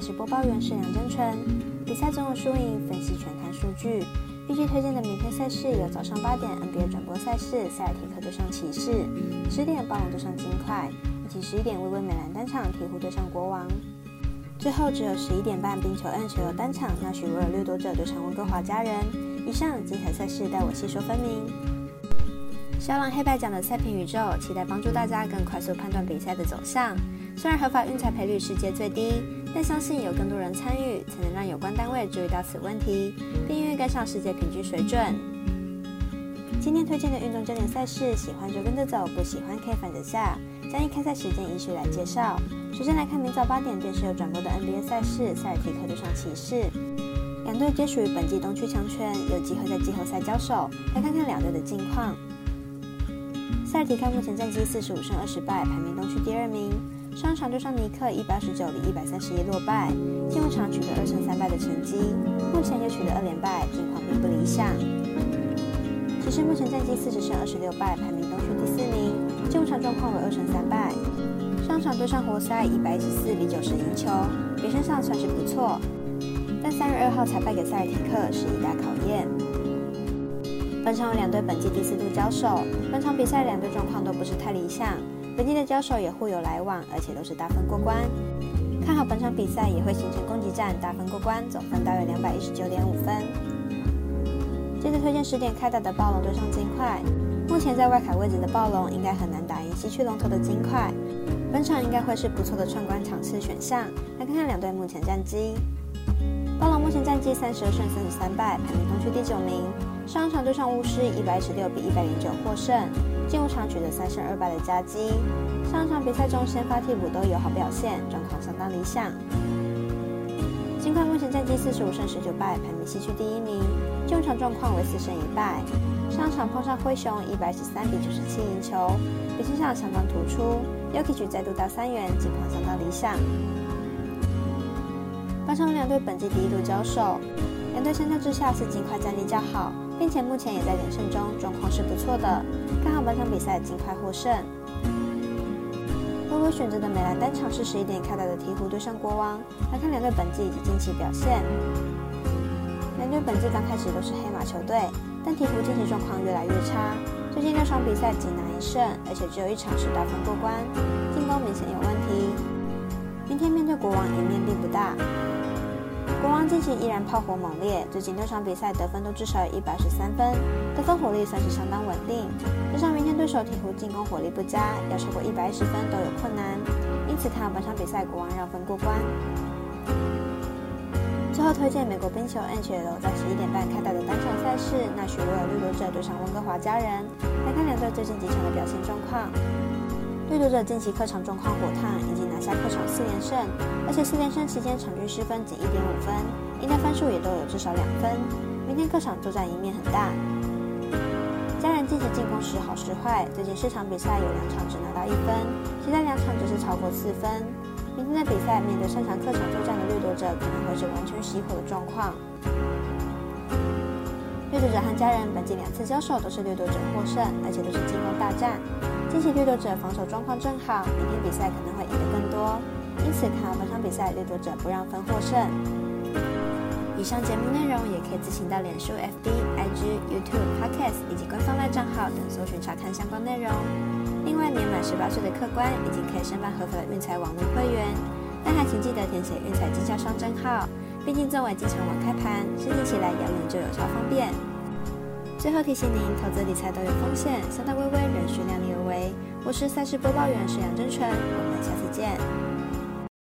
赛事播报员是梁真纯。比赛总有输赢，分析全盘数据。预计推荐的明天赛事有早上八点 NBA 转播赛事，塞尔提克对上骑士；十点暴龙对上金块，以及十一点微微美兰单场鹈鹕对上国王。最后只有十一点半冰球 N 球单场，那许维尔掠夺者对上温哥华家人。以上精彩赛事带我细说分明。小狼黑白奖的赛评宇宙，期待帮助大家更快速判断比赛的走向。虽然合法运彩赔率世界最低，但相信有更多人参与，才能让有关单位注意到此问题，并愿意跟上世界平均水准。今天推荐的运动焦点赛事，喜欢就跟着走，不喜欢可以反着下。将以开赛时间依序来介绍。首先来看明早八点电视有转播的 NBA 赛事，塞尔提克对上骑士。两队皆属于本季东区强权，有机会在季后赛交手。来看看两队的近况。塞尔提克目前战绩四十五胜二十败，排名东区第二名。上场对上尼克一百二十九比一百三十一落败，进入场取得二胜三败的成绩，目前又取得二连败，近况并不理想。骑士目前战绩四十胜二十六败，排名东区第四名，进入场状况为二胜三败。上场对上活塞一百一十四比九十赢球，表现上算是不错。但三月二号才败给塞尔提克是一大考验。本场有两队本季第四度交手，本场比赛两队状况都不是太理想。本季的交手也互有来往，而且都是大分过关。看好本场比赛也会形成攻击战，大分过关，总分大约两百一十九点五分。接着推荐十点开打的暴龙对上金块。目前在外卡位置的暴龙应该很难打赢西区龙头的金块，本场应该会是不错的串关场次选项。来看看两队目前战绩。暴龙目前战绩三十二胜三十三败，排名东区第九名。上场对上巫师一百一十六比一百零九获胜，进入场取得三胜二败的佳绩。上场比赛中先发替补都有好表现，状况相当理想。金块目前战绩四十五胜十九败，排名西区第一名，进入场状况为四胜一败。上场碰上灰熊一百十三比九十七赢球，表现上相当突出。Yokichi 再度到三元，近况相当理想。本场两队本季第一度交手，两队相较之下是尽快战力较好，并且目前也在连胜中，状况是不错的。看好本场比赛尽快获胜。微微选择的美兰单场是十一点开打的鹈鹕对上国王，来看两队本季以及近期表现。两队本季刚开始都是黑马球队，但鹈鹕近期状况越来越差，最近六场比赛仅拿一胜，而且只有一场是大分过关，进攻明显有问题。明天面对国王赢面并不大。近期依然炮火猛烈，最近六场比赛得分都至少有一百十三分，得分火力算是相当稳定。加上明天对手鹈鹕进攻火力不佳，要超过一百一十分都有困难，因此看本场比赛国王让分过关。最后推荐美国冰球 NHL 在十一点半开打的单场赛事，那许维尔掠夺者对上温哥华家人，来看两队最近几场的表现状况。掠夺者近期客场状况火烫，已经拿下客场四连胜，而且四连胜期间场均失分仅一点五分，赢的分数也都有至少两分。明天客场作战赢面很大。家人近期进攻时好时坏，最近四场比赛有两场只拿到一分，其他两场则是超过四分。明天的比赛面对擅长客场作战的掠夺者，可能会是完全熄火的状况。掠夺者和家人本季两次交手都是掠夺者获胜，而且都是进攻大战。近期掠夺者防守状况正好，明天比赛可能会赢得更多，因此看好本场比赛掠夺者不让分获胜。以上节目内容也可以自行到脸书、FB、IG、YouTube、Podcast 以及官方赖账号等搜寻查看相关内容。另外，年满十八岁的客官已经可以申办合法的运彩网络会员，但还请记得填写运彩经销商证号，毕竟作为经常网开盘，申请起来要远就有超方便。最后提醒您，投资理财都有风险，三大微微，仍需量力而为。我是赛事播报员沈阳真纯，我们下次见。